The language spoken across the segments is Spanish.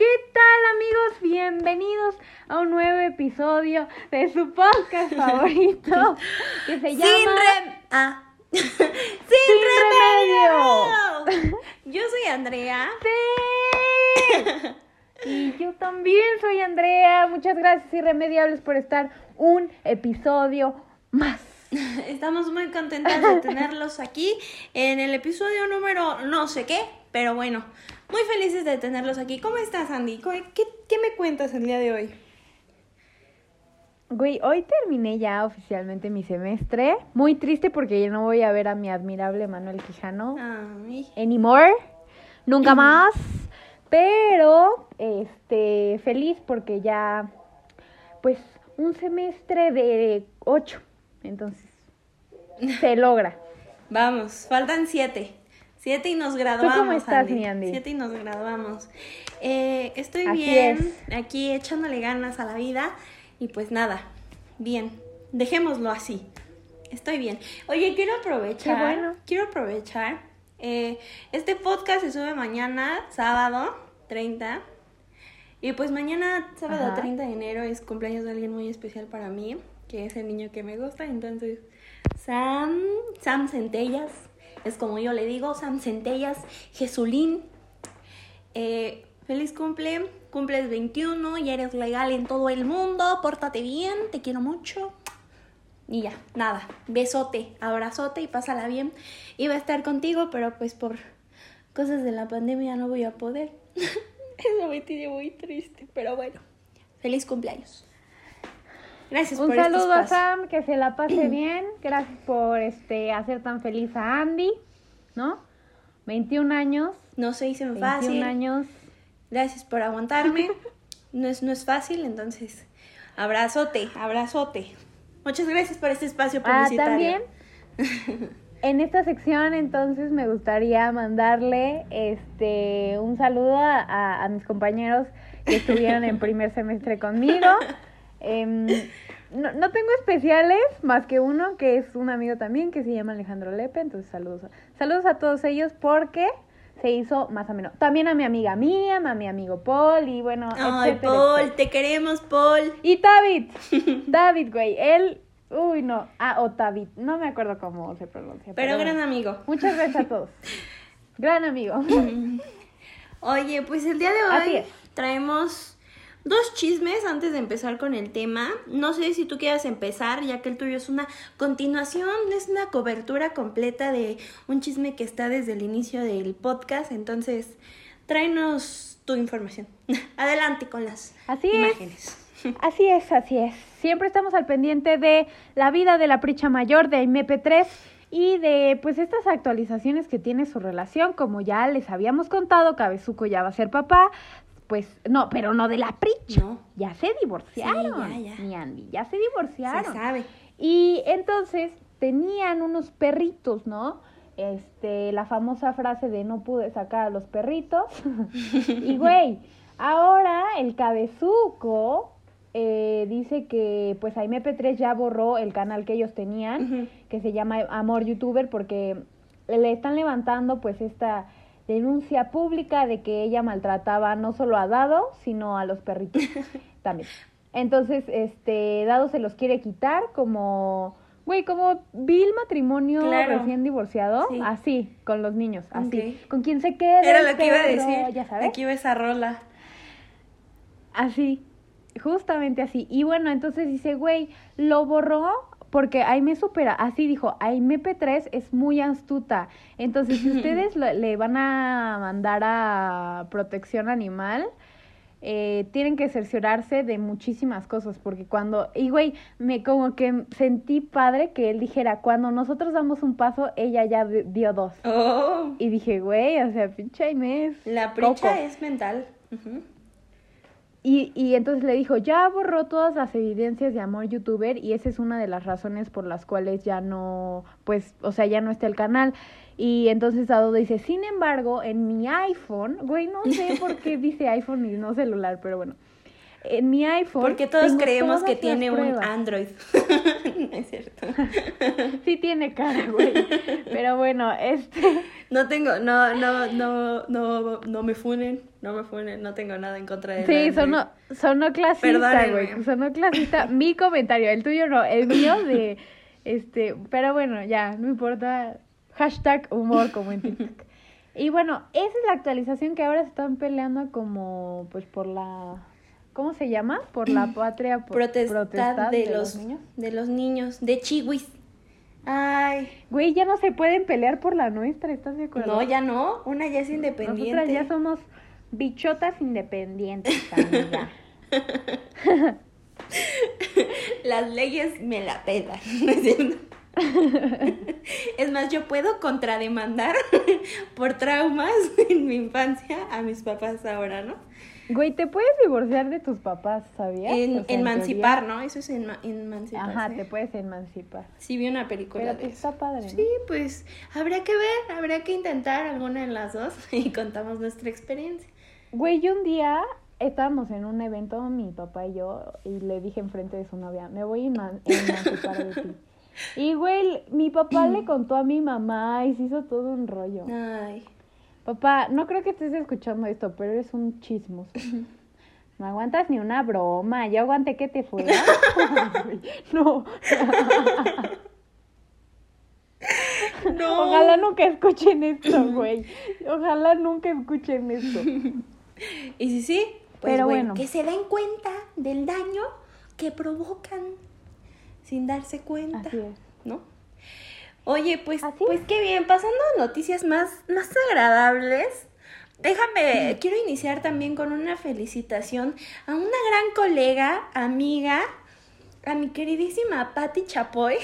¿Qué tal amigos? Bienvenidos a un nuevo episodio de su podcast favorito que se llama Sin, rem- ah. Sin, Sin remedio. Yo soy Andrea. ¡Sí! Y yo también soy Andrea. Muchas gracias Irremediables por estar un episodio más. Estamos muy contentas de tenerlos aquí en el episodio número no sé qué, pero bueno, muy felices de tenerlos aquí. ¿Cómo estás, Andy? ¿Qué, me cuentas el día de hoy? Güey, hoy terminé ya oficialmente mi semestre. Muy triste porque ya no voy a ver a mi admirable Manuel Quijano. Ay, anymore, nunca más. Pero, este, feliz porque ya, pues, un semestre de ocho. Entonces, se logra. vamos, faltan siete. Siete y nos graduamos. cómo estás, Andy. mi Andy? Siete y nos graduamos. Eh, estoy Así bien, aquí echándole ganas a la vida. Y pues nada, bien. Dejémoslo así. Estoy bien. Oye, quiero aprovechar. Qué bueno. Quiero aprovechar. eh, este podcast se sube mañana, sábado 30. Y pues mañana, sábado Ajá. 30 de enero, es cumpleaños de alguien muy especial para mí, que es el niño que me gusta. Entonces, Sam, Sam Centellas, es como yo le digo, Sam Centellas, Jesulín. Eh, feliz cumple, cumples 21, ya eres legal en todo el mundo, pórtate bien, te quiero mucho. Y ya, nada, besote, abrazote y pásala bien. Iba a estar contigo, pero pues por cosas de la pandemia no voy a poder. Eso me tiene muy triste, pero bueno, feliz cumpleaños. Gracias Un por este saludo a. Sam, que se la pase bien. Gracias por este hacer tan feliz a Andy, ¿no? 21 años. No se hizo 21 fácil. años. Gracias por aguantarme. No es, no es fácil, entonces, abrazote, abrazote. Muchas gracias por este espacio Ah, publicitario. también. En esta sección, entonces, me gustaría mandarle este un saludo a- a mis compañeros que estuvieron en primer semestre conmigo. Em, no, no tengo especiales, más que uno que es un amigo también que se llama Alejandro Lepe. Entonces, saludos. a- Saludos a todos ellos porque se hizo más ameno. También a mi amiga Miriam, a mi amigo Paul y bueno, Ay, etcétera, Paul, etcétera. te queremos, Paul. Y David, David, güey, él, uy, no, ah, o David, no me acuerdo cómo se pronuncia. Pero gran amigo. Muchas gracias a todos. Gran amigo. Oye, pues el día de hoy traemos dos chismes antes de empezar con el tema. No sé si tú quieras empezar, ya que el tuyo es una continuación, es una cobertura completa de un chisme que está desde el inicio del podcast. Entonces, tráenos tu información. Adelante con las Así es. imágenes. Así es, así es. Siempre estamos al pendiente de la vida de la pricha mayor de MP3 y de pues estas actualizaciones que tiene su relación, como ya les habíamos contado, Cabezuco ya va a ser papá, pues no, pero no de la pricha. No. Ya se divorciaron. Sí, ya, ya. Mi Andy, ya se Se divorciaron. sabe. Y entonces tenían unos perritos, ¿no? Este, la famosa frase de no pude sacar a los perritos. y güey, ahora el cabezuco eh, dice que pues MP3 ya borró el canal que ellos tenían, que se llama Amor YouTuber, porque le están levantando pues esta denuncia pública de que ella maltrataba no solo a Dado, sino a los perritos también. Entonces, este, Dado se los quiere quitar como, güey, como vil matrimonio Claro. recién divorciado, Sí. así, con los niños, así. Con quien se quede. Era lo que iba a decir. Ya sabes. Aquí iba esa rola. Así, justamente así. Y bueno, entonces dice, güey, lo borró porque Aime supera, así dijo, Aime P3 es muy astuta. Entonces, si ustedes lo- le van a mandar a protección animal, eh, tienen que cerciorarse de muchísimas cosas, porque cuando, y güey, me como que sentí padre que él dijera, cuando nosotros damos un paso, ella ya di- dio dos. Oh. Y dije, güey, o sea, pinche Aime es La pricha es mental. Ujú. Y, y entonces le dijo, ya borró todas las evidencias de amor youtuber y esa es una de las razones por las cuales ya no, pues, o sea, ya no está el canal. Y entonces Dado dice, sin embargo, en mi iPhone, güey, no sé por qué dice iPhone y no celular, pero bueno. En mi iPhone. Porque todos creemos que tiene un. Android. no es cierto. Sí tiene cara, güey. Pero bueno, este. No tengo, no, no, no, no, no me funen, no me funen, no tengo nada en contra de Sí, sonó, sonó clasista, güey. Sonó clasista. Mi comentario, el tuyo no, el mío de. Este. Pero bueno, ya, no importa. Hashtag humor como en TikTok. Y bueno, esa es la actualización que ahora se están peleando como, pues, por la. ¿Cómo se llama? Por la patria. Por, de, los, niños. de los niños, de chihuis. Ay, Güey, ya no se pueden pelear por la nuestra, ¿estás de acuerdo? no, ya no, una ya es independiente. Nosotras ya somos bichotas independientes, amiga. Las leyes me la pelan, ¿no es cierto? Es más, yo puedo contrademandar por traumas en mi infancia a mis papás ahora, ¿no? Güey, te puedes divorciar de tus papás, ¿sabías? En, O sea, en emancipar, ¿no? Eso es enma- emancipar. Ajá, te puedes emancipar. Sí, vi una película Pero de eso. está padre, ¿no? Sí, pues habría que ver, habría que intentar alguna de las dos y contamos nuestra experiencia. Güey, yo un día estábamos en un evento, mi papá y yo, y le dije enfrente de su novia, me voy a eman- emancipar de ti. Y, güey, mi papá le contó a mi mamá y se hizo todo un rollo. Ay, Papá, no creo que estés escuchando esto, pero eres un chismoso. No aguantas ni una broma. Yo aguanté que te fueras. Güey, no. no. Ojalá nunca escuchen esto, güey. Ojalá nunca escuchen esto. Y sí, sí, pues Pero bueno, bueno. que se den cuenta del daño que provocan sin darse cuenta, Así es. ¿no? Oye, pues, Así pues es. qué bien, pasando a noticias más, más agradables. Déjame, quiero iniciar también con una felicitación a una gran colega, amiga, a mi queridísima Patti Chapoy,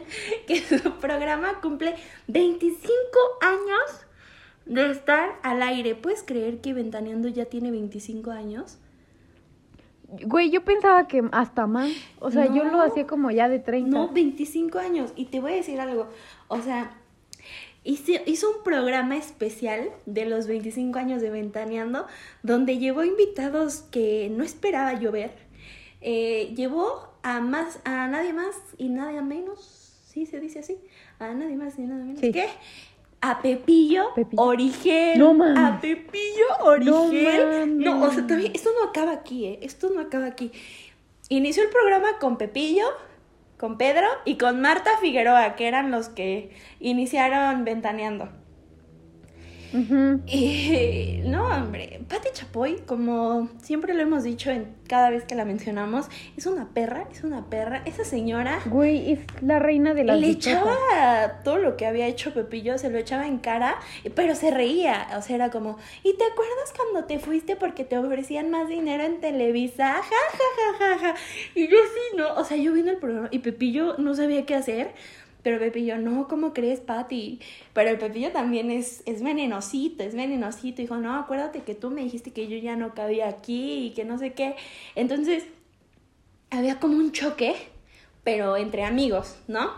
que su programa cumple 25 años de estar al aire. ¿Puedes creer que Ventaneando ya tiene 25 años? Güey, yo pensaba que hasta más. O sea, yo lo hacía como ya de 30. No, 25 años. Y te voy a decir algo. O sea, hizo, hizo un programa especial de los 25 años de Ventaneando, donde llevó invitados que no esperaba yo ver. Eh, llevó a más, a nadie más y nada menos, sí se dice así, a nadie más y nada menos Sí. que a Pepillo, Pepillo. Origel, No a Pepillo Origel. No No, o sea, todavía, esto no acaba aquí, ¿eh? Esto no acaba aquí. Inició el programa con Pepillo, con Pedro y con Marta Figueroa, que eran los que iniciaron ventaneando. Y no, hombre, Pati Chapoy, como siempre lo hemos dicho en cada vez que la mencionamos, es una perra, es una perra. Esa señora Güey, es la reina de las le echaba todo lo que había hecho Pepillo, se lo echaba en cara, pero se reía. O sea, era como, ¿y te acuerdas cuando te fuiste porque te ofrecían más dinero en Televisa? Ja, ja, ja, ja, ja. Y yo sí, no. O sea, yo viendo el programa y Pepillo no sabía qué hacer. Pero Pepillo, no, ¿cómo crees, Pati? Pero el Pepillo también es, es venenosito, es venenosito. Dijo, no, acuérdate que tú me dijiste que yo ya no cabía aquí y que no sé qué. Entonces, había como un choque, pero entre amigos, ¿no?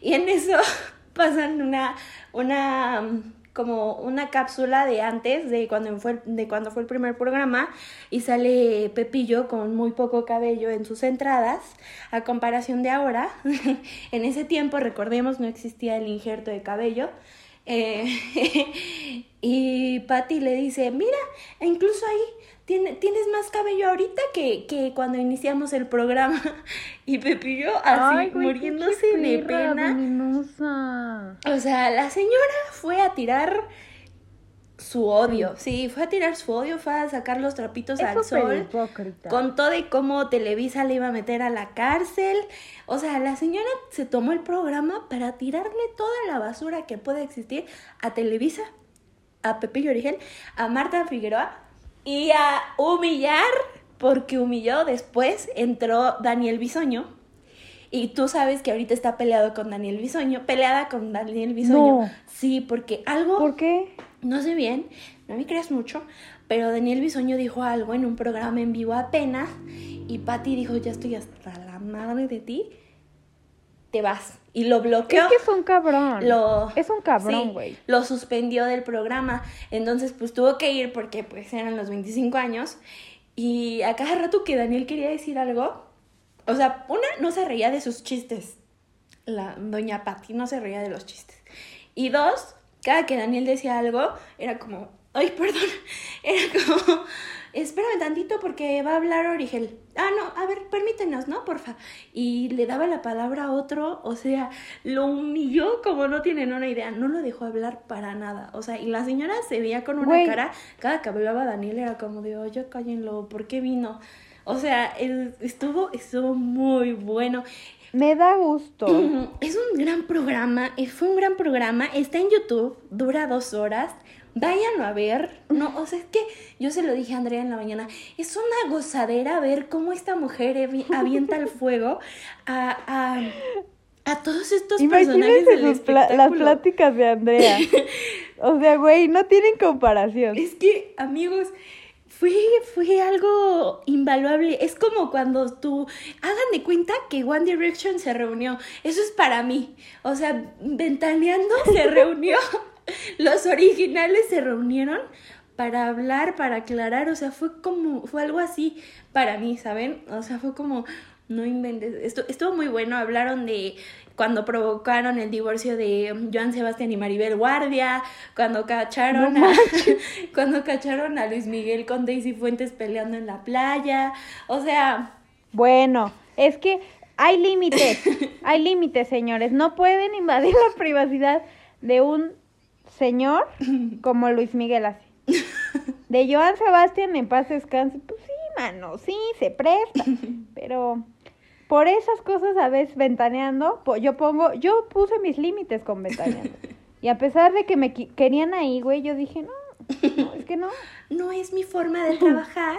Y en eso pasan una, una, como una cápsula de antes, de cuando fue, de cuando fue el primer programa, y sale Pepillo con muy poco cabello en sus entradas, a comparación de ahora. en ese tiempo, recordemos, no existía el injerto de cabello. Eh, y Patty le dice, mira, e incluso ahí tiene, tienes más cabello ahorita que, que cuando iniciamos el programa. Y Pepillo así, Ay, güey, muriéndose de perra pena. venenosa. O sea, la señora fue a tirar su odio. Sí, fue a tirar su odio, fue a sacar los trapitos al sol. hipócrita. Con todo y cómo Televisa le iba a meter a la cárcel. O sea, la señora se tomó el programa para tirarle toda la basura que puede existir a Televisa, a Pepillo Origel, a Marta Figueroa y a humillar, porque humilló después, entró Daniel Bisoño. Y tú sabes que ahorita está peleado con Daniel Bisoño, peleada con Daniel Bisoño. No. Sí, porque algo... ¿Por qué? No sé bien, no me creas mucho, pero Daniel Bisoño dijo algo en un programa en vivo apenas y Patty dijo, ya estoy hasta la madre de ti, te vas. Y lo bloqueó. Es que es un cabrón. Lo, Es un cabrón, sí, güey. lo suspendió del programa. Entonces, pues tuvo que ir porque pues eran los 25 años. Y a cada rato que Daniel quería decir algo, o sea, una no se reía de sus chistes. La doña Patti no se reía de los chistes. Y dos, cada que Daniel decía algo, era como, ay, perdón, era como, espérame tantito porque va a hablar Origel. Ah, no, a ver, permítenos, ¿no? Porfa. Y le daba la palabra a otro, o sea, lo humilló como no tienen una idea, no lo dejó hablar para nada. O sea, y la señora se veía con una Güey. cara, cada que hablaba Daniel era como de, oye, cállenlo, ¿por qué vino? O sea, él estuvo, estuvo muy bueno. Me da gusto. Es un gran programa, eh, fue un gran programa, está en YouTube, dura dos horas, váyanlo a ver, no, o sea, es que yo se lo dije a Andrea en la mañana, es una gozadera ver cómo esta mujer avi- avienta el fuego a, a, a todos estos personajes Imagínense del pla- las pláticas de Andrea. O sea, güey, no tienen comparación. Es que, amigos, fue, fue algo invaluable. Es como cuando tú, hagan de cuenta que One Direction se reunió. Eso es para mí. O sea, Ventaneando se reunió. Los originales se reunieron para hablar, para aclarar. O sea, fue como, fue algo así para mí, ¿saben? O sea, fue como, no inventes. Esto, estuvo muy bueno. Hablaron de cuando provocaron el divorcio de Joan Sebastián y Maribel Guardia, cuando cacharon No a, cuando cacharon a Luis Miguel con Daisy Fuentes peleando en la playa. O sea, Bueno, es que hay límites, hay límites, señores. No pueden invadir la privacidad de un señor como Luis Miguel así. De Joan Sebastián en paz descanse, pues sí, mano, sí, se presta. Pero por esas cosas a veces ventaneando, yo pongo, yo puse mis límites con ventaneando. Y a pesar de que me querían ahí, güey, yo dije, no, no, es que no. no es mi forma de trabajar.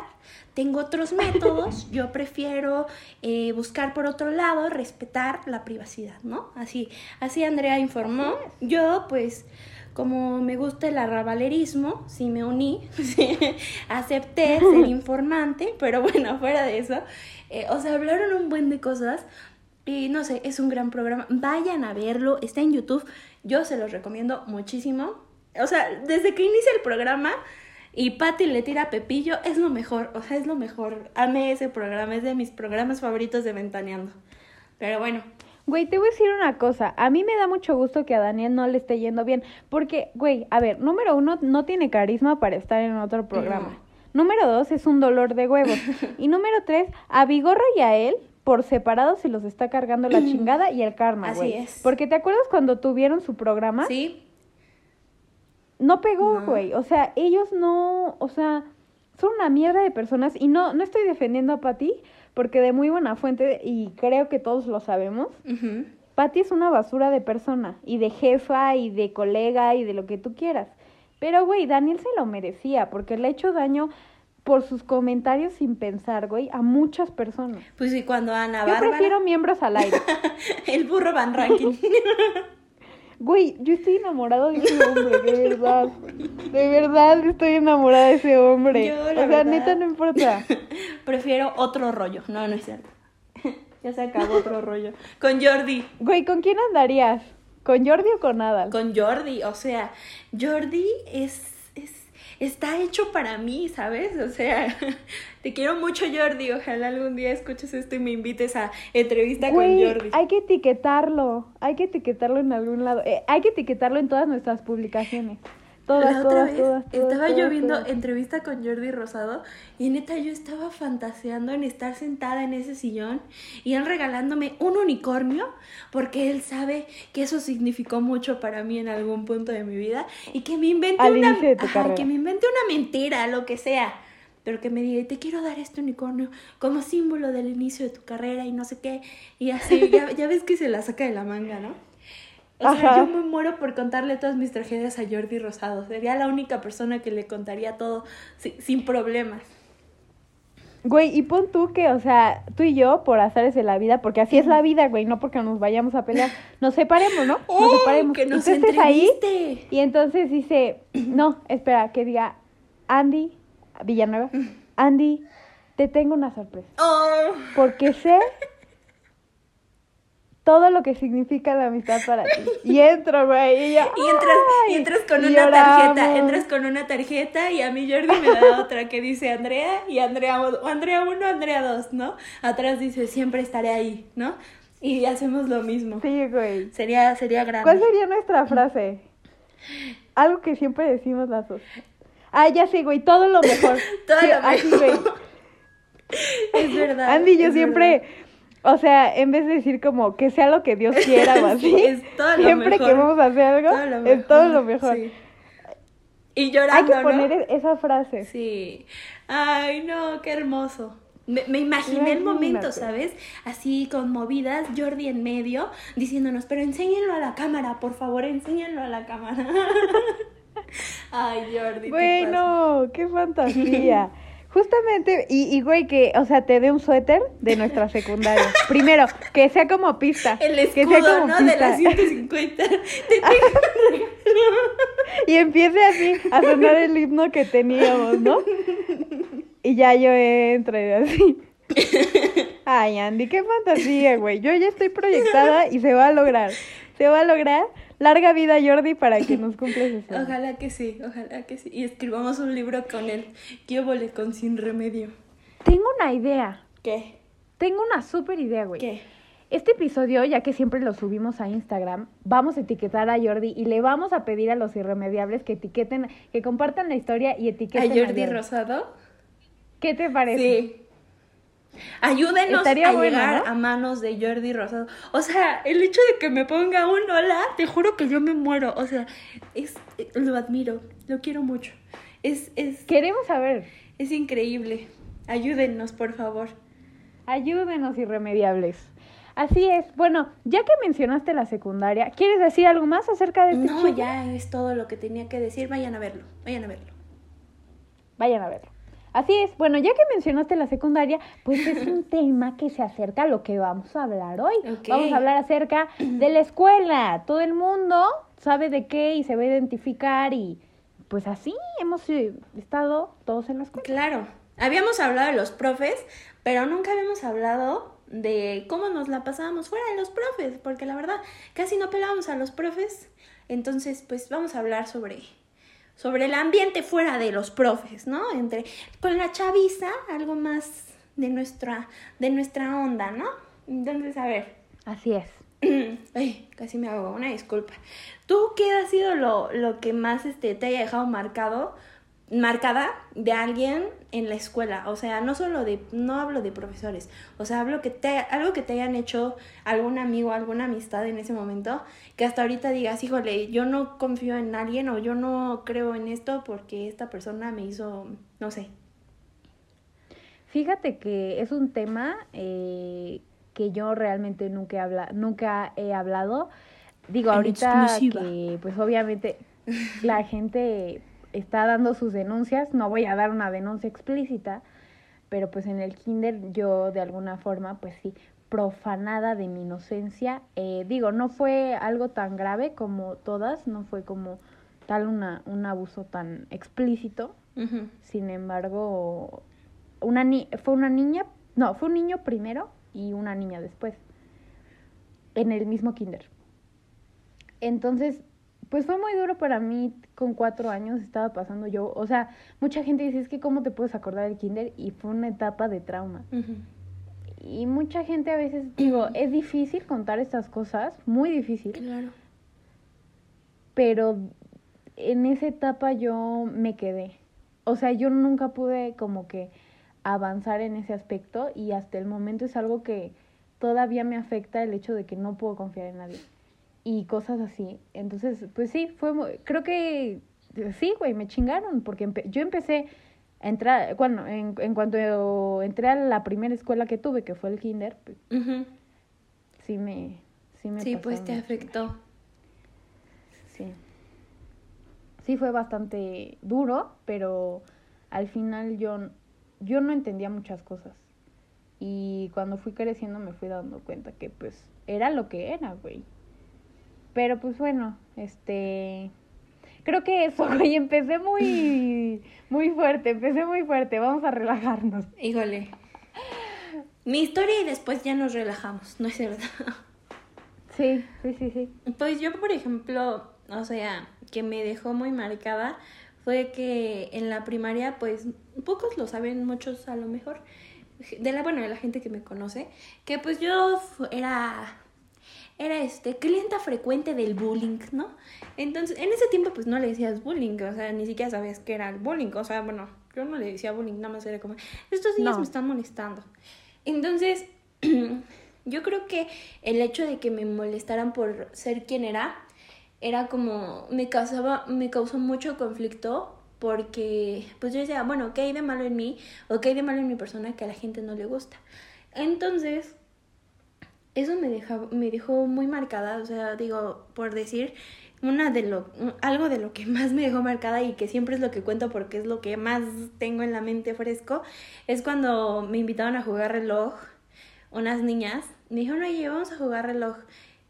Tengo otros métodos. Yo prefiero eh, buscar por otro lado, respetar la privacidad, ¿no? Así, así Andrea informó. Yo, pues, como me gusta el arrabalerismo, sí me uní, sí, acepté ser informante, pero bueno, fuera de eso, eh, o sea, hablaron un buen de cosas. Y no sé, es un gran programa. Vayan a verlo, está en YouTube. Yo se los recomiendo muchísimo. O sea, desde que inicia el programa y Patty le tira a Pepillo, es lo mejor. O sea, es lo mejor. Amé ese programa, es de mis programas favoritos de Ventaneando. Pero bueno, Güey, te voy a decir una cosa. A mí me da mucho gusto que a Daniel no le esté yendo bien. Porque, güey, a ver, número uno, no tiene carisma para estar en otro programa. Número dos, es un dolor de huevos. y número tres, a Vigorra y a él, por separado, se los está cargando la chingada y el karma, Así güey. es. Porque te acuerdas cuando tuvieron su programa? sí, No pegó, No. güey. O sea, ellos no, o sea, son una mierda de personas. Y no, no estoy defendiendo a Pati, porque de muy buena fuente, y creo que todos lo sabemos, ujú, Patty es una basura de persona, y de jefa, y de colega, y de lo que tú quieras. Pero, güey, Daniel se lo merecía, porque le ha hecho daño por sus comentarios sin pensar, güey, a muchas personas. pues sí, cuando Ana Yo Bárbara, prefiero miembros al aire. el burro Van Ranking. Güey, yo estoy enamorado de ese hombre, de verdad. De verdad estoy enamorada de ese hombre. Yo, o sea, verdad. neta, no importa. prefiero otro rollo. No, no es cierto. ya se acabó otro rollo. Con Jordi. Güey, ¿con quién andarías? ¿Con Jordi o con Adal? con Jordi, o sea, Jordi es está hecho para mí, ¿sabes? O sea, te quiero mucho Jordi, ojalá algún día escuches esto y me invites a entrevista con Jordi. hay que etiquetarlo. Hay que etiquetarlo en algún lado. Eh, hay que etiquetarlo en todas nuestras publicaciones. Todas, la otra todas, vez todas, estaba yo viendo entrevista con Jordi Rosado y neta yo estaba fantaseando en estar sentada en ese sillón y él regalándome un unicornio porque él sabe que eso significó mucho para mí en algún punto de mi vida y que me invente Al una ajá, que me invente una mentira, lo que sea. Pero que me diga, te quiero dar este unicornio como símbolo del inicio de tu carrera y no sé qué. Y así, ya, ya ves que se la saca de la manga, ¿no? O sea, Ajá. yo me muero por contarle todas mis tragedias a Jordi Rosado. Sería la única persona que le contaría todo si- sin problemas. Güey, y pon tú que, o sea, tú y yo, por azares de la vida, porque así es la vida, güey, no porque nos vayamos a pelear, nos separemos, ¿no? Nos ¡Oh, separemos. que nos estés ahí y entonces dice, no, espera, que diga, Andy, Villanueva, Andy, te tengo una sorpresa. ¡Oh! Porque sé todo lo que significa la amistad para ti. Y entro, güey, y, Y entras, y entras con Y una tarjeta, entras con una tarjeta y a mí Jordi me da otra que dice Andrea y Andrea, o Andrea 1, Andrea 2, ¿no? Atrás dice siempre estaré ahí, ¿no? Y hacemos lo mismo. Sí, güey. Sería, sería grande. ¿Cuál sería nuestra frase? Algo que siempre decimos las dos. Ah, ya sé, güey, todo lo mejor. Todo Sí, lo así, mejor. güey. Es verdad. Andy y yo siempre, o sea, en vez de decir como que sea lo que Dios quiera o así, es todo siempre mejor. que vamos a hacer algo, Todo es todo lo mejor. sí. Y Hay llorando, que poner ¿no? esa frase. Sí. Ay, no, qué hermoso. Me, me imaginé el momento. ¿sabes? Así conmovidas, Jordi en medio, diciéndonos, pero enséñenlo a la cámara, por favor, enséñenlo a la cámara. Ay, Jordi. Bueno, qué fantasía. Justamente, y, y güey, que, o sea, te dé un suéter de nuestra secundaria. Primero, que sea como pista. El que sea escudo, como ¿no? De pista. las 150. Te tengo- Y empiece así a sonar el himno que teníamos, ¿no? Y ya yo entro y así. Ay, Andy, qué fantasía, güey. Yo ya estoy proyectada y se va a lograr. Se va a lograr. Larga vida, Jordi, para que nos cumples eso. Ojalá que sí, ojalá que sí. Y escribamos un libro con él. ¿Qué óvole con sin remedio? Tengo una idea. ¿Qué? Tengo una súper idea, güey. ¿Qué? Este episodio, ya que siempre lo subimos a Instagram, vamos a etiquetar a Jordi y le vamos a pedir a los irremediables que etiqueten, que compartan la historia y ¿A etiqueten Jordi Rosado? ¿Qué te parece? Sí. Ayúdenos Estaría a bueno, llegar ¿no? a manos de Jordi Rosado. O sea, el hecho de que me ponga un hola, te juro que yo me muero. O sea, es lo admiro, lo quiero mucho. Es, es, Queremos saber. es increíble. Ayúdennos, por favor. Ayúdenos, irremediables. Así es. Bueno, ya que mencionaste la secundaria, ¿quieres decir algo más acerca de este No, chico? ya es todo lo que tenía que decir. Vayan a verlo, vayan a verlo. Vayan a verlo. Así es. Bueno, ya que mencionaste la secundaria, pues es un tema que se acerca a lo que vamos a hablar hoy. Vamos a hablar acerca de la escuela. Todo el mundo sabe de qué y se va a identificar y pues así hemos eh, estado todos en la escuela. Claro, habíamos hablado de los profes, pero nunca habíamos hablado de cómo nos la pasábamos fuera de los profes, porque la verdad casi no pelábamos a los profes. Entonces, pues vamos a hablar sobre sobre el ambiente fuera de los profes, ¿no? Entre con la chaviza, algo más de nuestra de nuestra onda, ¿no? Entonces, a ver, Así es. Ay, casi me hago una disculpa. ¿Tú qué ha sido lo, lo que más este, te haya dejado marcado, marcada de alguien en la escuela? O sea, no solo de, no hablo de profesores, o sea, hablo que te, algo que te hayan hecho algún amigo, alguna amistad en ese momento, que hasta ahorita digas, híjole, yo no confío en alguien o yo no creo en esto porque esta persona me hizo, no sé. Fíjate que es un tema eh, que yo realmente nunca he, habla nunca he hablado. Digo, En ahorita exclusiva. que pues obviamente la gente está dando sus denuncias, no voy a dar una denuncia explícita, pero pues en el kinder yo de alguna forma pues sí, profanada de mi inocencia. Eh, digo, no fue algo tan grave como todas, no fue como tal una, un abuso tan explícito, sin embargo, una ni fue una niña, no, fue un niño primero y una niña después, en el mismo kinder. Entonces, pues fue muy duro para mí, con cuatro años estaba pasando yo, o sea, mucha gente dice, es que cómo te puedes acordar del kinder y fue una etapa de trauma. Y mucha gente a veces, digo, es difícil contar estas cosas, muy difícil, Claro. pero en esa etapa yo me quedé. O sea, yo nunca pude como que avanzar en ese aspecto y hasta el momento es algo que todavía me afecta el hecho de que no puedo confiar en nadie y cosas así. Entonces, pues sí, fue muy- creo que sí, güey, me chingaron porque empe- yo empecé a entrar, bueno, en, en cuanto entré a la primera escuela que tuve, que fue el kinder, pues, sí me sí me Sí, pues te afectó. Sí. Sí fue bastante duro, pero al final yo, yo no entendía muchas cosas. Y cuando fui creciendo me fui dando cuenta que pues era lo que era, güey. Pero pues bueno, este... Creo que eso, güey, empecé muy, muy fuerte, empecé muy fuerte, vamos a relajarnos. Híjole. Mi historia y después ya nos relajamos, ¿no es cierto? Sí, sí, sí, sí. Pues yo, por ejemplo, o sea, que me dejó muy marcada fue que en la primaria, pues, pocos lo saben, muchos a lo mejor, de la, bueno, de la gente que me conoce, que pues yo era era este clienta frecuente del bullying, ¿no? Entonces, en ese tiempo pues no le decías bullying, o sea, ni siquiera sabías qué era el bullying, o sea, bueno, yo no le decía bullying, nada más era como, estos niños me están molestando. Entonces, yo creo que el hecho de que me molestaran por ser quien era, era como, me causaba, me causó mucho conflicto porque, pues yo decía, bueno, ¿qué hay de malo en mí? ¿O qué hay de malo en mi persona que a la gente no le gusta? Entonces, eso me, deja, me dejó muy marcada, o sea, digo, por decir, una de lo, algo de lo que más me dejó marcada y que siempre es lo que cuento porque es lo que más tengo en la mente fresco, es cuando me invitaron a jugar reloj unas niñas, me dijeron, oye, vamos a jugar reloj.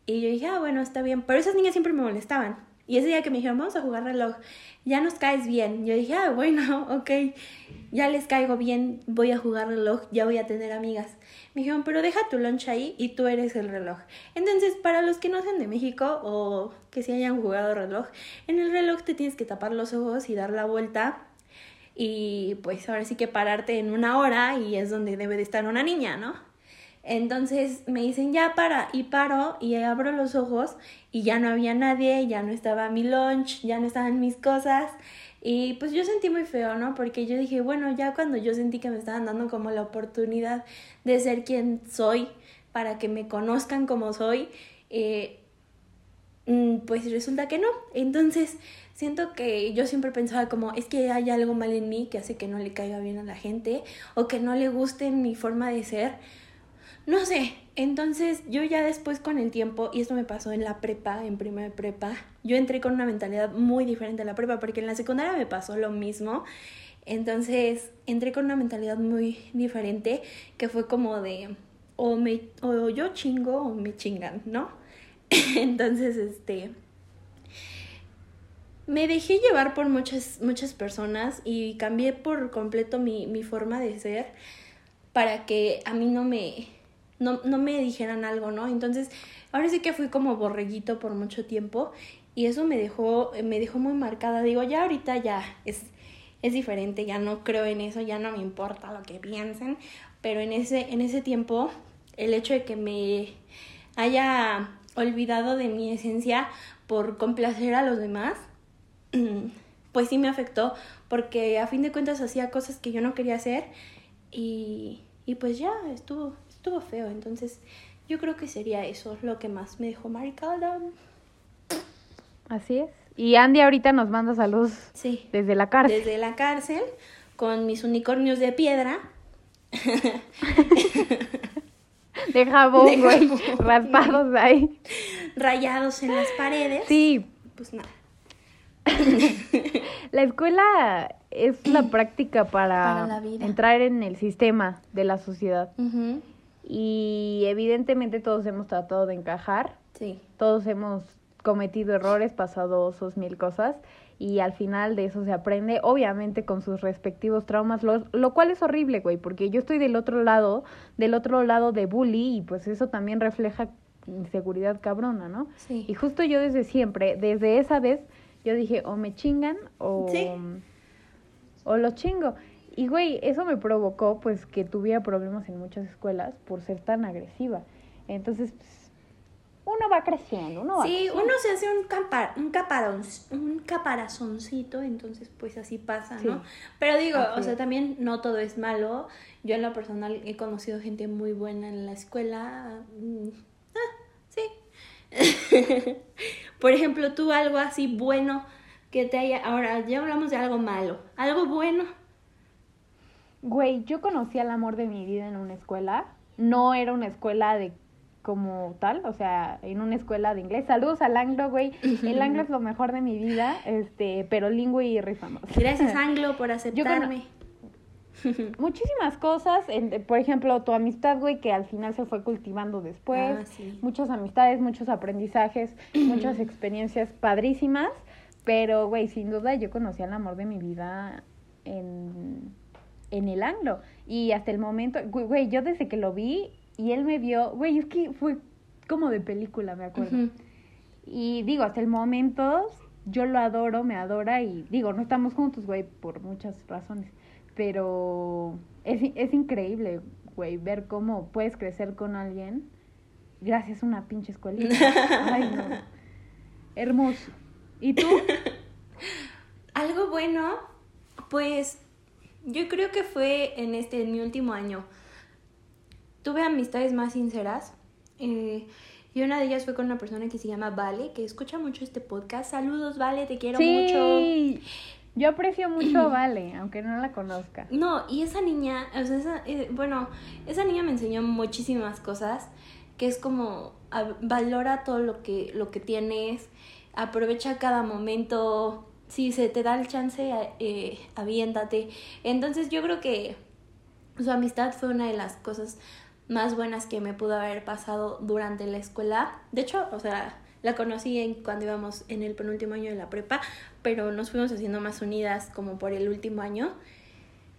Y yo dije, ah, bueno, está bien, pero esas niñas siempre me molestaban. Y ese día que me dijeron, vamos a jugar reloj, ya nos caes bien. Yo dije, ah, bueno, ok, ya les caigo bien, voy a jugar reloj, ya voy a tener amigas. Me dijeron, pero deja tu lunch ahí y tú eres el reloj. Entonces, para los que no sean de México o que se hayan jugado reloj, en el reloj te tienes que tapar los ojos y dar la vuelta. Y pues ahora sí que pararte en una hora y es donde debe de estar una niña, ¿no? Entonces me dicen ya para y paro y abro los ojos y ya no había nadie, ya no estaba mi lunch, ya no estaban mis cosas y pues yo sentí muy feo, ¿no? Porque yo dije, bueno, ya cuando yo sentí que me estaban dando como la oportunidad de ser quien soy, para que me conozcan como soy, eh, mm, pues resulta que no. Entonces siento que yo siempre pensaba como, es que hay algo mal en mí que hace que no le caiga bien a la gente o que no le guste mi forma de ser no sé, entonces yo ya después con el tiempo, y esto me pasó en la prepa, en primera prepa, yo entré con una mentalidad muy diferente a la prepa, porque en la secundaria me pasó lo mismo. Entonces entré con una mentalidad muy diferente, que fue como de, o, me, o yo chingo o me chingan, ¿no? Entonces, este, me dejé llevar por muchas, muchas personas y cambié por completo mi, mi forma de ser para que a mí no me, no, no me dijeran algo, ¿no? Entonces, ahora sí que fui como borreguito por mucho tiempo y eso me dejó, me dejó muy marcada. Digo, ya ahorita ya es, es diferente, ya no creo en eso, ya no me importa lo que piensen, pero en ese, en ese tiempo, el hecho de que me haya olvidado de mi esencia por complacer a los demás, pues sí me afectó, porque a fin de cuentas hacía cosas que yo no quería hacer y, y pues ya estuvo, estuvo feo. Entonces, yo creo que sería eso lo que más me dejó marcada. Así es. Y Andy ahorita nos manda saludos sí, desde la cárcel. Desde la cárcel, con mis unicornios de piedra. de jabón, güey. Raspados ahí. Rayados en las paredes. Sí. Pues nada. la escuela es la práctica para, entrar en el sistema de la sociedad. Y evidentemente todos hemos tratado de encajar. Sí. Todos hemos cometido errores, pasado esos mil cosas. Y al final de eso se aprende, obviamente con sus respectivos traumas, lo, lo cual es horrible, güey, porque yo estoy del otro lado, del otro lado de bully, y pues eso también refleja inseguridad cabrona, ¿no? Sí. Y justo yo desde siempre, desde esa vez, yo dije, o me chingan o, o lo chingo. Y güey, eso me provocó pues que tuviera problemas en muchas escuelas por ser tan agresiva. Entonces, pues, uno va creciendo, uno va Sí, uno se hace un, capar, un, caparón, un caparazoncito, entonces pues así pasa, ¿no? Pero digo, o sea, también no todo es malo. Yo en lo personal he conocido gente muy buena en la escuela. Mm, ah, sí. Por ejemplo, tú algo así bueno que te haya... Ahora, ya hablamos de algo malo. Algo bueno Güey, yo conocí al amor de mi vida en una escuela. No era una escuela de como tal, o sea, en una escuela de inglés. Saludos al anglo, güey. El anglo es lo mejor de mi vida, este, pero lingüe y rifamos. Gracias, anglo, por aceptarme. Muchísimas cosas, por ejemplo, tu amistad, güey, que al final se fue cultivando después. Ah, sí. Muchas amistades, muchos aprendizajes, muchas experiencias padrísimas. Pero, güey, sin duda yo conocí al amor de mi vida en en el anglo. Y hasta el momento, güey, yo desde que lo vi y él me vio, güey, es que fue como de película, me acuerdo. Y digo, hasta el momento yo lo adoro, me adora y digo, no estamos juntos, güey, por muchas razones. Pero es, es increíble, güey, ver cómo puedes crecer con alguien gracias a una pinche escuelita. Ay, no. Hermoso. ¿Y tú? Algo bueno, pues yo creo que fue en este, en mi último año. Tuve amistades más sinceras. Eh, y una de ellas fue con una persona que se llama Vale, que escucha mucho este podcast. Saludos, Vale, te quiero Sí, mucho. Yo aprecio mucho a Vale, aunque no la conozca. No, y esa niña, o sea, esa, eh, bueno, esa niña me enseñó muchísimas cosas, que es como a- valora todo lo que, lo que tienes, aprovecha cada momento, si se te da el chance, eh, aviéntate. Entonces yo creo que su amistad fue una de las cosas más buenas que me pudo haber pasado durante la escuela. De hecho, o sea, la conocí en, cuando íbamos en el penúltimo año de la prepa, pero nos fuimos haciendo más unidas como por el último año.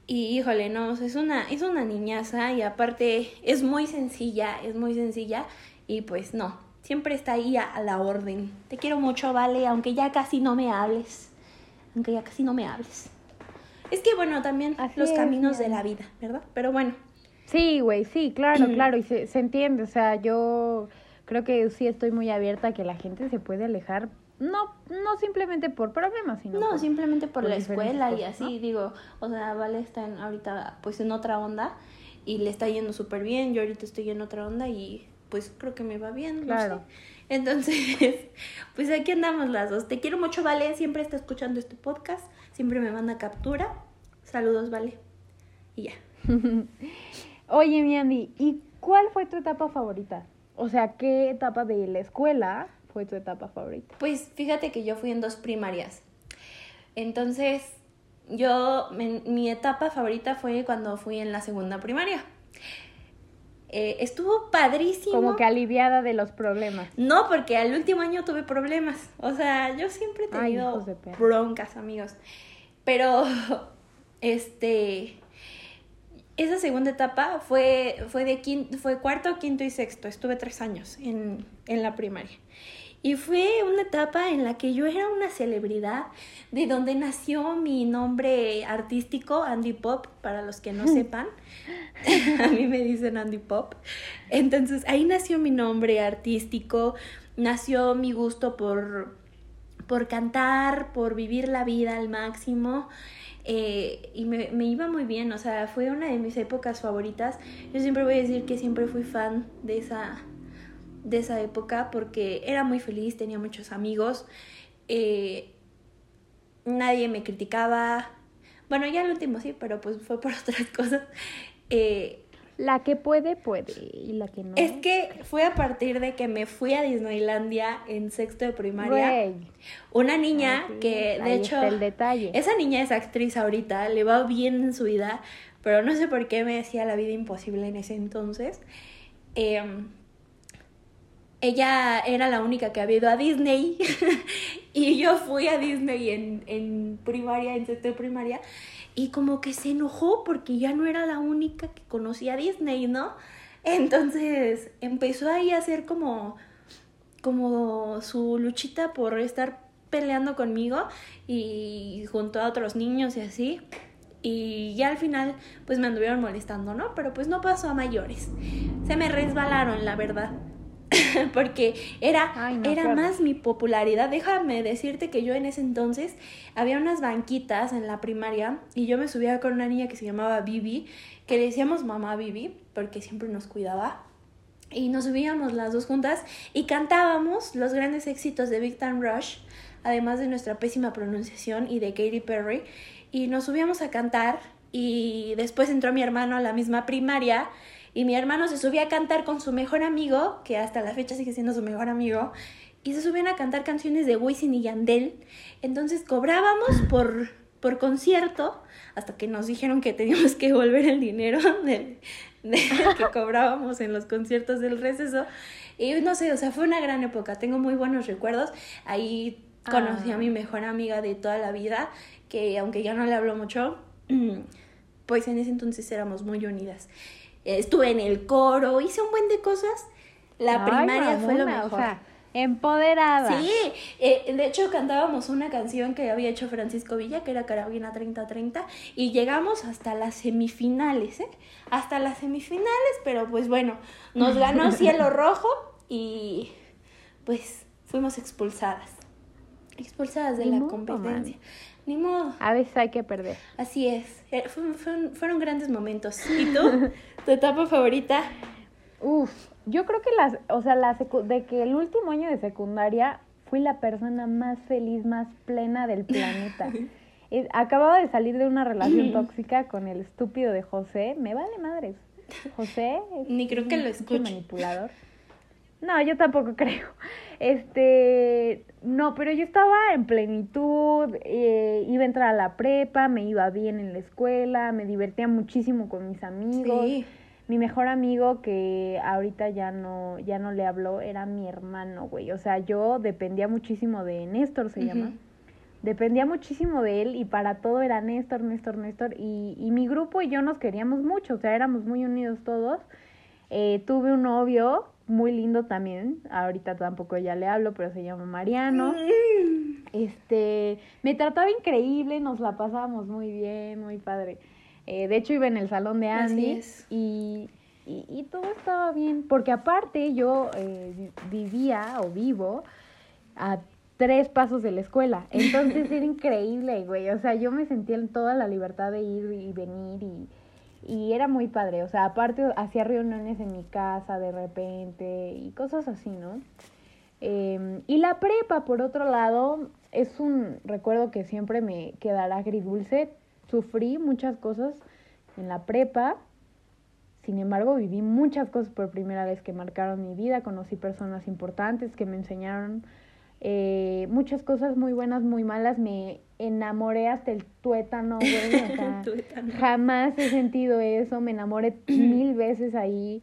Y híjole, no, es una, es una niñaza y aparte es muy sencilla, es muy sencilla y pues no, siempre está ahí a la orden. Te quiero mucho, vale, aunque ya casi no me hables, aunque ya casi no me hables. Es que bueno, también Así los es, caminos de la vida, ¿verdad? Pero bueno, Sí, güey, sí, claro, claro, y se, se entiende, o sea, yo creo que sí estoy muy abierta a que la gente se puede alejar, no, no simplemente por problemas, sino no, por- simplemente por, por la escuela y así, ¿no? digo, o sea, Vale está en- ahorita pues en otra onda y le está yendo súper bien, yo ahorita estoy en otra onda y pues creo que me va bien, no Claro. sé. Entonces, pues aquí andamos las dos. Te quiero mucho, Vale, siempre está escuchando este podcast, siempre me manda captura. Saludos, Vale. Y ya. Oye, mi Andy, ¿y cuál fue tu etapa favorita? O sea, ¿qué etapa de la escuela fue tu etapa favorita? Pues fíjate que yo fui en dos primarias. Entonces, yo, mi etapa favorita fue cuando fui en la segunda primaria. Eh, estuvo padrísimo. Como que aliviada de los problemas. No, porque al último año tuve problemas. O sea, yo siempre he tenido broncas, amigos. Pero, este, esa segunda etapa fue, fue de quin- fue cuarto, quinto y sexto. Estuve tres años en, en la primaria. Y fue una etapa en la que yo era una celebridad, de donde nació mi nombre artístico, Andy Pop, para los que no sepan. A mí me dicen Andy Pop. Entonces ahí nació mi nombre artístico, nació mi gusto por, por cantar, por vivir la vida al máximo. eh, y me, me iba muy bien, o sea, fue una de mis épocas favoritas. Yo siempre voy a decir que siempre fui fan de esa, de esa época porque era muy feliz, tenía muchos amigos, eh, nadie me criticaba. Bueno, ya el último sí, pero pues fue por otras cosas. Eh, La que puede, puede, y la que no. es que fue a partir de que me fui a Disneylandia en sexto de primaria. Güey, Una niña que, de ahí hecho, el detalle. esa niña es actriz ahorita, le va bien en su vida, pero no sé por qué me hacía la vida imposible en ese entonces. Em, ella era la única que había ido a Disney y yo fui a Disney en, en primaria, en sexto primaria, y como que se enojó porque ya no era la única que conocía a Disney, ¿no? Entonces empezó ahí a hacer como como su luchita por estar peleando conmigo y junto a otros niños y así. Y ya al final pues me anduvieron molestando, ¿no? Pero pues no pasó a mayores. Se me resbalaron, la verdad. Porque era, Ay, no, era más mi popularidad. Déjame decirte que yo en ese entonces había unas banquitas en la primaria y yo me subía con una niña que se llamaba Bibi, que le decíamos mamá Bibi, porque siempre nos cuidaba. Y nos subíamos las dos juntas y cantábamos los grandes éxitos de Big Time Rush, además de nuestra pésima pronunciación y de Katy Perry. Y nos subíamos a cantar y después entró mi hermano a la misma primaria y mi hermano se subía a cantar con su mejor amigo, que hasta la fecha sigue siendo su mejor amigo, y se subían a cantar canciones de Wisin y Yandel. Entonces cobrábamos por, por concierto hasta que nos dijeron que teníamos que devolver el dinero de, de que cobrábamos en los conciertos del receso. Y no sé, o sea, fue una gran época. Tengo muy buenos recuerdos. Ahí conocí a Ah. mi mejor amiga de toda la vida, que aunque ya no le hablo mucho, pues en ese entonces éramos muy unidas. Estuve en el coro, hice un buen de cosas La Ay, primaria fue lo mejor. O sea, empoderada. Sí, eh, de hecho cantábamos una canción que había hecho Francisco Villa, que era Carabina 3030, y llegamos hasta las semifinales, ¿eh? Hasta las semifinales, pero pues bueno, nos ganó Cielo Rojo y pues fuimos expulsadas. Expulsadas de Ni la modo, competencia. Ni modo. A veces hay que perder. Así es. Eh, fue- fueron, fueron grandes momentos. ¿Y tú? ¿Tu etapa favorita? Uf, yo creo que las, o sea, la secu- de que el último año de secundaria fui la persona más feliz, más plena del planeta. Eh, acababa de salir de una relación tóxica con el estúpido de José. Me vale madres. José es Ni creo que lo escuche. manipulador. No, yo tampoco creo. Este, no, pero yo estaba en plenitud, eh, iba a entrar a la prepa, me iba bien en la escuela, me divertía muchísimo con mis amigos. Sí. Mi mejor amigo que ahorita ya no, ya no le habló, era mi hermano, güey. O sea, yo dependía muchísimo de Néstor, se llama. Dependía muchísimo de él y para todo era Néstor, Néstor, Néstor. Y, y mi grupo y yo nos queríamos mucho, o sea, éramos muy unidos todos. Eh, tuve un novio muy lindo también, ahorita tampoco ya le hablo, pero se llama Mariano. Este, me trataba increíble, nos la pasábamos muy bien, muy padre. Eh, de hecho, iba en el salón de Andy y, y, y todo estaba bien, porque aparte yo eh, vi- vivía o vivo a tres pasos de la escuela, entonces era increíble, güey, o sea, yo me sentía en toda la libertad de ir y venir y, y era muy padre, o sea, aparte hacía reuniones en mi casa de repente y cosas así, ¿no? Eh, y la prepa, por otro lado, es un recuerdo que siempre me quedará agridulce. Sufrí muchas cosas en la prepa. Sin embargo, viví muchas cosas por primera vez que marcaron mi vida. Conocí personas importantes que me enseñaron eh, muchas cosas muy buenas, muy malas. Me enamoré hasta el tuétano, güey. o sea, Tuétano. Jamás he sentido eso. Me enamoré mil veces ahí.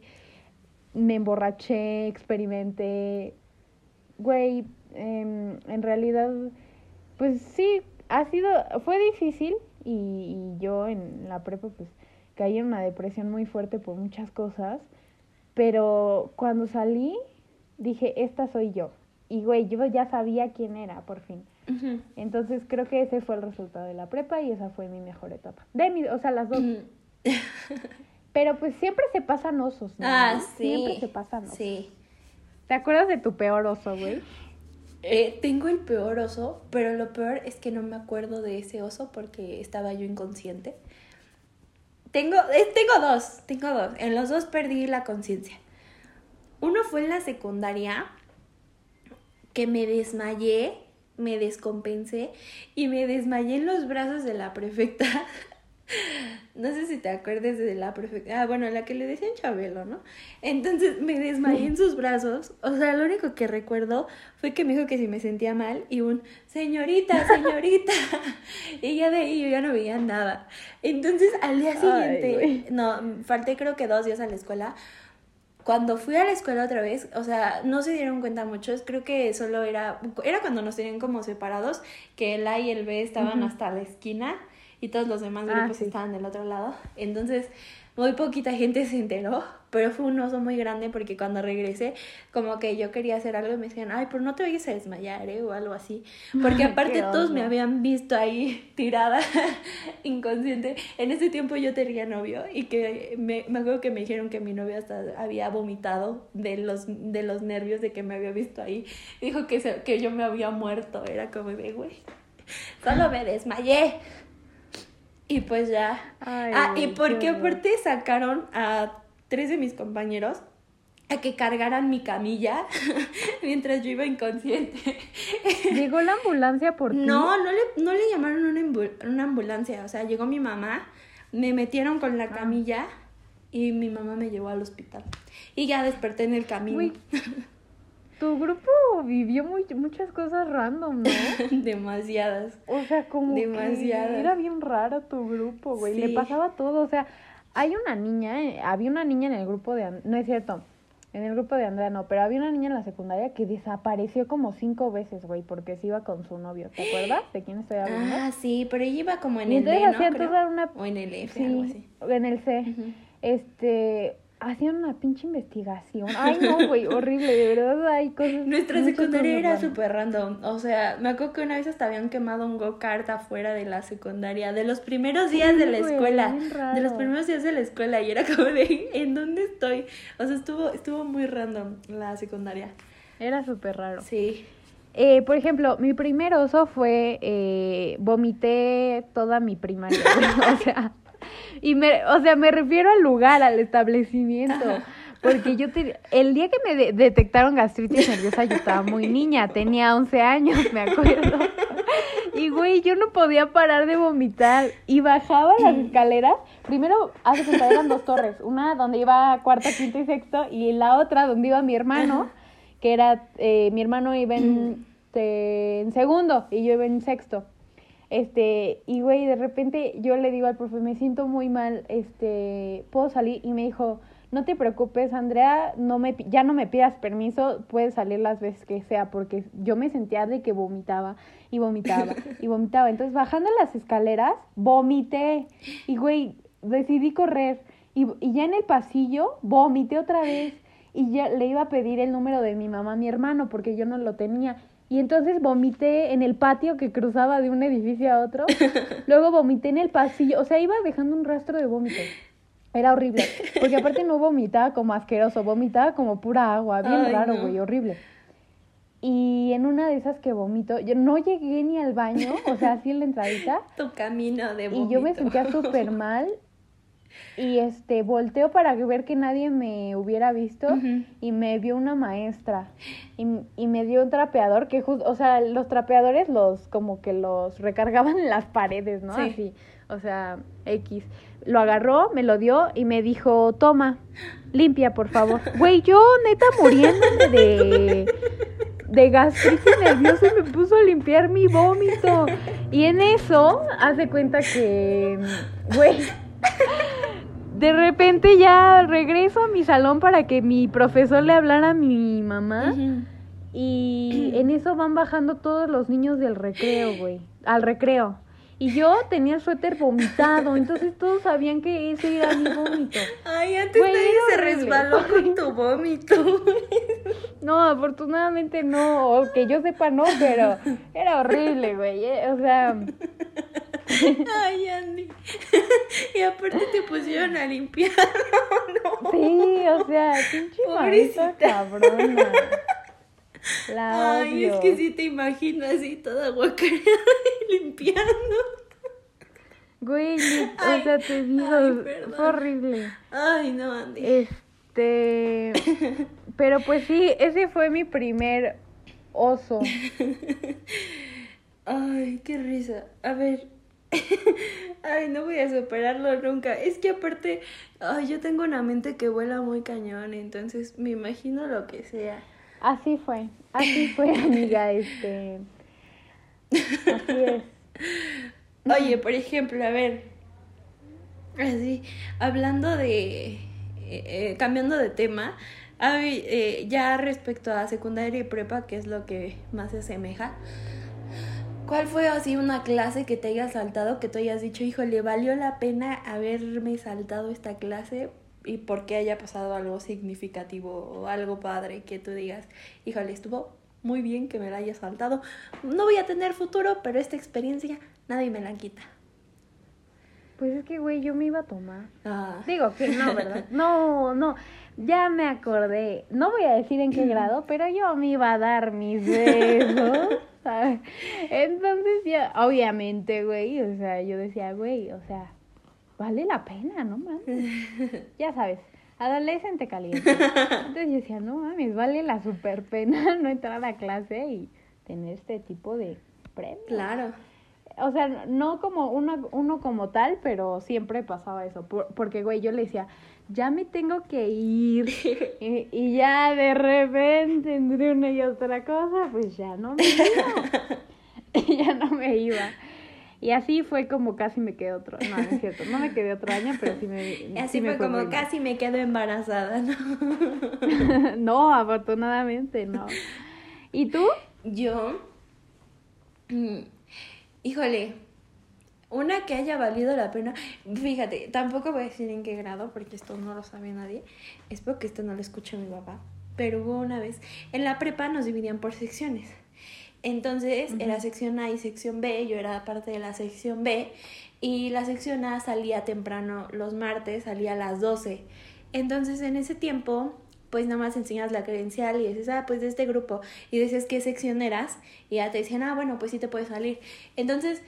Me emborraché, experimenté. Güey, em, en realidad, pues sí, ha sido, fue difícil y, y yo en la prepa pues caí en una depresión muy fuerte por muchas cosas, pero cuando salí dije, esta soy yo. Y güey, yo ya sabía quién era, por fin. Entonces creo que ese fue el resultado de la prepa y esa fue mi mejor etapa. De mi, o sea, las dos. Pero pues siempre se pasan osos, ¿no? Ah, sí. Siempre se pasan osos. Sí. ¿Te acuerdas de tu peor oso, güey? Eh, tengo el peor oso, pero lo peor es que no me acuerdo de ese oso porque estaba yo inconsciente. Tengo, eh, tengo dos, tengo dos. En los dos perdí la conciencia. Uno fue en la secundaria, que me desmayé, me descompensé y me desmayé en los brazos de la prefecta. No sé si te acuerdas de la prefecta. Ah, bueno, la que le decían Chabelo, ¿no? Entonces me desmayé en sus brazos. O sea, lo único que recuerdo fue que me dijo que si me sentía mal y un señorita, señorita. y ya de ahí yo ya no veía nada. Entonces al día siguiente, no, falté creo que dos días a la escuela. Cuando fui a la escuela otra vez, o sea, no se dieron cuenta muchos, creo que solo era, era cuando nos tenían como separados, que el A y el B estaban hasta la esquina y todos los demás Ah, grupos sí. estaban del otro lado. Entonces, muy poquita gente se enteró, pero fue un oso muy grande porque cuando regresé, como que yo quería hacer algo y me decían, ay, pero no te vayas a desmayar, ¿eh? O algo así. Porque aparte todos me habían visto ahí tirada, inconsciente. En ese tiempo yo tenía novio y que me, me acuerdo que me dijeron que mi novio hasta había vomitado de los, de los nervios de que me había visto ahí. Dijo que, se- que yo me había muerto. Era como de, güey, solo me desmayé. Y pues ya. Ay, ah, y porque aparte sacaron a tres de mis compañeros a que cargaran mi camilla mientras yo iba inconsciente. ¿Llegó la ambulancia por ti? No, no le, no le llamaron una, ambu- una ambulancia. O sea, llegó mi mamá, me metieron con Ah. la camilla y mi mamá me llevó al hospital. Y ya desperté en el camino. Güey, tu grupo vivió muy, muchas cosas random, ¿no? Demasiadas. O sea, como Demasiadas. que era bien raro tu grupo, güey. Le Sí. pasaba todo, o sea, hay una niña, eh, había una niña en el grupo de, no es cierto, en el grupo de Andrea no, pero había una niña en la secundaria que desapareció como cinco veces, güey, porque se iba con su novio. ¿Te acuerdas de quién estoy hablando? Ah, sí, pero ella iba como en y el D, ¿no? Creo. una... O en el F, algo Sí, así. en el C. Este, hacían una pinche investigación. Ay, no, güey, horrible, de verdad hay cosas. Nuestra secundaria era súper random. O sea, me acuerdo que una vez hasta habían quemado un go-kart afuera de la secundaria. De los primeros días Sí, de la escuela. De los primeros días de la escuela. Y era como de, ¿en dónde estoy? O sea, estuvo, estuvo muy random la secundaria. Era súper raro. Sí. Eh, por ejemplo, mi primer oso fue, eh, vomité toda mi primaria, o sea, y me, o sea, me refiero al lugar, al establecimiento, porque yo, te- el día que me de- detectaron gastritis nerviosa, yo estaba muy niña, tenía 11 años, me acuerdo, y güey, yo no podía parar de vomitar, y bajaba las escaleras, primero, hace que eran dos torres, una donde iba cuarto, quinto y sexto, y la otra donde iba mi hermano, que era, eh, mi hermano iba en segundo y yo iba en sexto. Este, y güey, de repente yo le digo al profe, me siento muy mal, este, ¿puedo salir? Y me dijo, no te preocupes, Andrea, no me, ya no me pidas permiso, puedes salir las veces que sea, porque yo me sentía de que vomitaba y vomitaba y vomitaba. Entonces, bajando las escaleras, vomité. Y güey, decidí correr. Y, y ya en el pasillo, vomité otra vez. Y ya le iba a pedir el número de mi mamá a mi hermano, porque yo no lo tenía. Y entonces vomité en el patio que cruzaba de un edificio a otro. Luego vomité en el pasillo. O sea, iba dejando un rastro de vómito. Era horrible. Porque aparte no vomitaba como asqueroso, vomitaba como pura agua. Bien Ay, raro, no. güey, horrible. Y en una de esas que vomito, yo no llegué ni al baño, o sea, así en la entradita. Tu camino de Y yo me sentía súper mal. Y este, volteo para ver que nadie me hubiera visto. Y me vio una maestra. Y, y me dio un trapeador que justo, o sea, los trapeadores los, como que los recargaban en las paredes, ¿no? Sí. Así, o sea, X. Lo agarró, me lo dio y me dijo, toma, limpia, por favor. Güey, yo neta muriéndome de, de gastritis nerviosa y me puso a limpiar mi vómito. Y en eso, hace cuenta que, güey, de repente ya regreso a mi salón para que mi profesor le hablara a mi mamá. Y en eso van bajando todos los niños del recreo, güey. Al recreo. Y yo tenía el suéter vomitado, entonces todos sabían que ese era mi vómito. Ay, antes Güey, nadie se resbaló con tu vómito. No, afortunadamente no, o que yo sepa no, pero era horrible, güey. eh, O sea, Ay, Andy. Y aparte te pusieron a limpiar. No, sí, o sea, pinche Pobrecita. cabrona. La Ay, es que sí te imagino así toda guacareada y limpiando. Güey, o sea, te digo, ay, fue horrible. Ay, no, Andy. Este, pero pues sí, ese fue mi primer oso. Ay, qué risa. A ver. Ay, no voy a superarlo nunca. Es que aparte, ay, yo tengo una mente que vuela muy cañón, entonces me imagino lo que sea. Así fue, así fue, amiga, este. Así es. Oye, por ejemplo, a ver, así, hablando de, eh, eh, cambiando de tema, eh, ya respecto a secundaria y prepa, que es lo que más se asemeja, ¿cuál fue así una clase que te hayas saltado, que tú hayas dicho, híjole, valió la pena haberme saltado esta clase y por qué haya pasado algo significativo o algo padre que tú digas, híjole, estuvo muy bien que me la haya saltado. No voy a tener futuro, pero esta experiencia nadie me la quita. Pues es que, güey, yo me iba a tomar. Ah. Digo que no, ¿verdad? No, no, ya me acordé. No voy a decir en qué grado, pero yo me iba a dar mis besos. ¿Sabes? Entonces ya, obviamente, güey, o sea, yo decía, güey, o sea, vale la pena, ¿no mames? Ya sabes, adolescente caliente. Entonces yo decía, no mames, vale la super pena no entrar a clase y tener este tipo de premios. Claro. O sea, no como uno, uno como tal, pero siempre pasaba eso. Por- porque, güey, yo le decía, ya me tengo que ir. y, y ya de repente, entre una y otra cosa, pues ya no me iba. Ya no me iba. Y así fue como casi me quedé otro. No, no es cierto. No me quedé otro año, pero sí me. Y así sí me fue como casi me quedo embarazada, ¿no? no, afortunadamente no. ¿Y tú? Yo, mm, híjole, Una que haya valido la pena. Fíjate, tampoco voy a decir en qué grado, porque esto no lo sabe nadie. Espero que esto no lo escuche mi papá. Pero hubo una vez, en la prepa nos dividían por secciones. Entonces era sección A y sección B, yo era parte de la sección B y la sección A salía temprano los martes, salía a las 12. Entonces en ese tiempo pues nada más enseñas la credencial y dices, ah, pues de este grupo, y dices qué sección eras, y ya te decían, ah, bueno, pues sí te puedes salir. Entonces,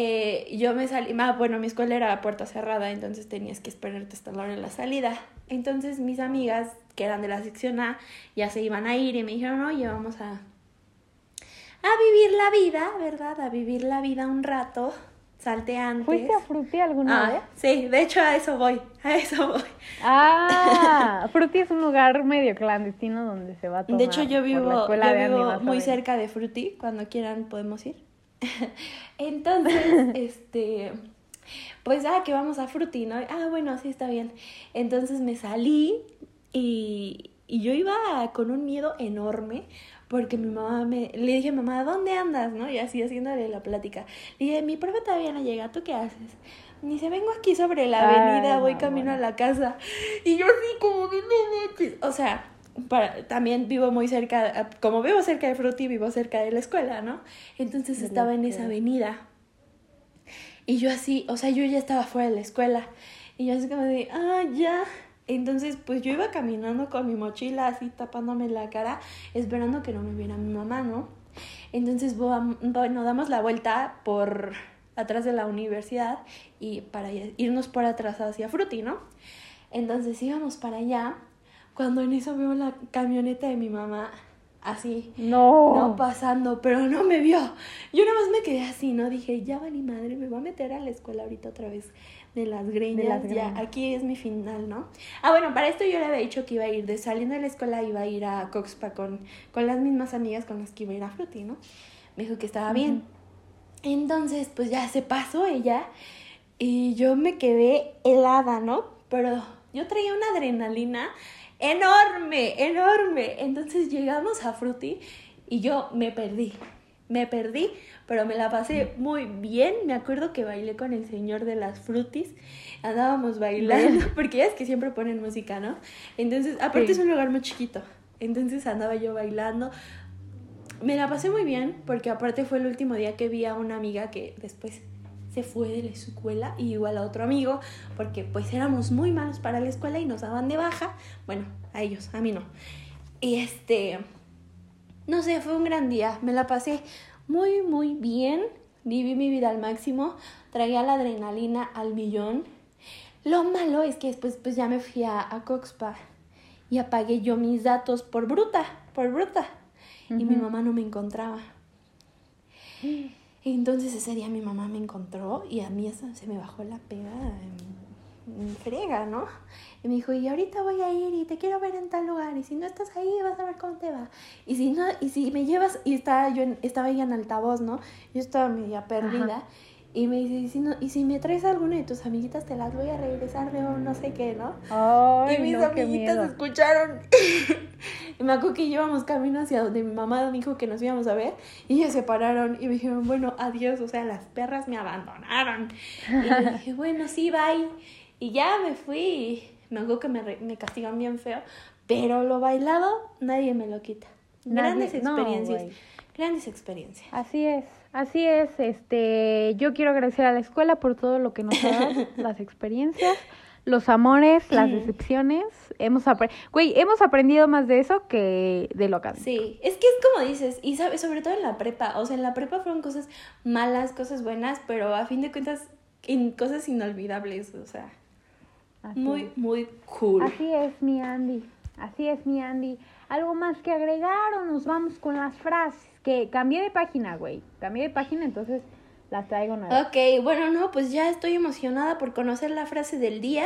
eh, yo me salí, ah, bueno, mi escuela era puerta cerrada, entonces tenías que esperarte hasta la hora de la salida. Entonces, mis amigas, que eran de la sección A, ya se iban a ir y me dijeron, oye, vamos a, a vivir la vida, ¿verdad? A vivir la vida un rato salteantes. ¿Fuiste a Fruti alguna Ah, vez? sí, de hecho a eso voy, a eso voy. Ah, Fruti es un lugar medio clandestino donde se va a tomar. De hecho, yo vivo, yo vivo a muy cerca de Fruity. Cuando quieran podemos ir. Entonces, este, pues, ah, que vamos a Fruity, ¿no? Ah, bueno, sí, está bien. Entonces me salí y, y yo iba con un miedo enorme porque mi mamá me, le dije, mamá, ¿dónde andas? ¿No? Y así haciéndole la plática. Le dije, mi profe todavía no llega, ¿tú qué haces? Me dice, vengo aquí sobre la Ay, avenida, voy camino a la casa. Y yo así como de no manches. O sea, para, también vivo muy cerca, como vivo cerca de Fruity, vivo cerca de la escuela, ¿no? Entonces estaba en esa avenida. Y yo así, o sea, yo ya estaba fuera de la escuela. Y yo así como de, ah, ya. Entonces, pues yo iba caminando con mi mochila así tapándome la cara, esperando que no me viera mi mamá, ¿no? Entonces, bueno, damos la vuelta por atrás de la universidad y para irnos por atrás hacia Fruity, ¿no? Entonces íbamos para allá, cuando en eso veo la camioneta de mi mamá así, No. no pasando, pero no me vio. Yo nada más me quedé así, ¿no? Dije, ya vale madre, me voy a meter a la escuela ahorita otra vez de las greñas. las ya, greñas. aquí es mi final, ¿no? Ah, bueno, para esto yo le había dicho que iba a ir, de saliendo de la escuela iba a ir a Coxpa con, con las mismas amigas con las que iba a ir a Fruity, ¿no? Me dijo que estaba bien. Entonces, pues ya se pasó ella y yo me quedé helada, ¿no? Pero yo traía una adrenalina enorme, enorme. Entonces llegamos a Fruity y yo me perdí. Me perdí, pero me la pasé muy bien. Me acuerdo que bailé con el señor de las frutis. Andábamos bailando, porque es que siempre ponen música, ¿no? Entonces, aparte Sí. es un lugar muy chiquito. Entonces andaba yo bailando. Me la pasé muy bien, porque aparte fue el último día que vi a una amiga que después se fue de la escuela y igual a otro amigo, porque pues éramos muy malos para la escuela y nos daban de baja. Bueno, a ellos, a mí no. Y este, no sé, fue un gran día. Me la pasé muy, muy bien. Viví mi vida al máximo. Traía la adrenalina al millón. Lo malo es que después pues ya me fui a, a Coxpa y apagué yo mis datos por bruta, por bruta. Y mi mamá no me encontraba. Entonces ese día mi mamá me encontró y a mí se me bajó la pega en, en frega, ¿no? Y me dijo, y ahorita voy a ir y te quiero ver en tal lugar y si no estás ahí vas a ver cómo te va. Y si no, y si me llevas, y estaba yo en- estaba ella en altavoz, ¿no? Yo estaba media perdida. Y me dice, y si, no, y si me traes a alguna de tus amiguitas, te las voy a regresar de un no sé qué, ¿no? Ay, y mis no, amiguitas escucharon. y me acuerdo que íbamos camino hacia donde mi mamá me dijo que nos íbamos a ver. Y ellas se pararon y me dijeron, bueno, adiós. O sea, las perras me abandonaron. Y yo dije, bueno, sí, bye. Y ya me fui. Me acuerdo que me, castigan bien feo. Pero lo bailado, nadie me lo quita. Nadie- Grandes experiencias. grandes experiencias. Así es, así es. Este, yo quiero agradecer a la escuela por todo lo que nos ha dado, las experiencias, los amores, las decepciones. Hemos güey, hemos aprendido más de eso que de lo académico. Sí, es que es como dices, y sabes, sobre todo en la prepa, o sea, en la prepa fueron cosas malas, cosas buenas, pero a fin de cuentas, en cosas inolvidables, o sea, Así muy, es. muy cool. Así es, mi Andy. Así es, mi Andy. ¿Algo más que agregar o nos vamos con las frases? Que cambié de página, güey. Cambié de página, entonces las traigo nuevas. Ok, bueno, no, pues ya estoy emocionada por conocer la frase del día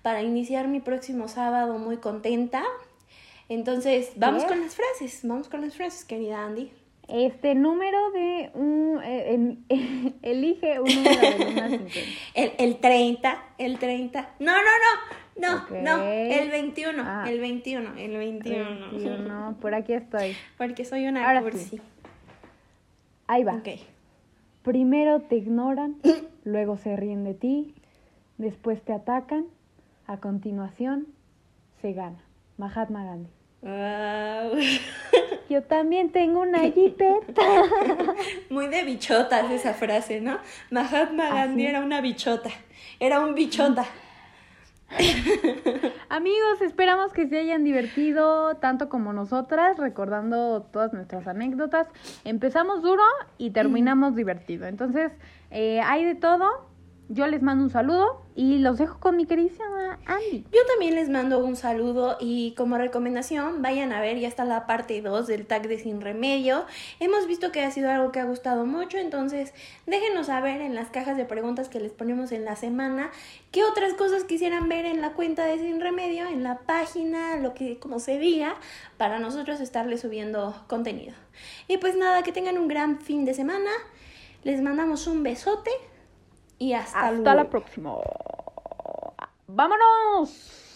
para iniciar mi próximo sábado muy contenta. Entonces, vamos con las frases, vamos con las frases, querida Andy. Este número de un... eh, elige un número de 1 a 50. El, el 30, el 30. No, no, no, no, no, el 21, Ah. el 21, el 21. 21, por aquí estoy. Porque soy una Ahora cursi. sí. Ahí va. Ok. Primero te ignoran luego se ríen de ti, después te atacan, a continuación se gana. Mahatma Gandhi. Wow. Yo también tengo una jipeta. Muy de bichotas esa frase, ¿no? Mahatma Gandhi Así. era una bichota. Era un bichota. Amigos, esperamos que se hayan divertido tanto como nosotras, recordando todas nuestras anécdotas. Empezamos duro y terminamos divertido. Entonces, eh, hay de todo. Yo les mando un saludo y los dejo con mi queridísima Andy. Yo también les mando un saludo y como recomendación vayan a ver, ya está la parte 2 del tag de Sin Remedio. Hemos visto que ha sido algo que ha gustado mucho, entonces déjenos saber en las cajas de preguntas que les ponemos en la semana qué otras cosas quisieran ver en la cuenta de Sin Remedio, en la página, lo que como se diga, para nosotros estarles subiendo contenido. Y pues nada, que tengan un gran fin de semana. Les mandamos un besote y hasta, Hasta luego. la próxima. ¡Vámonos!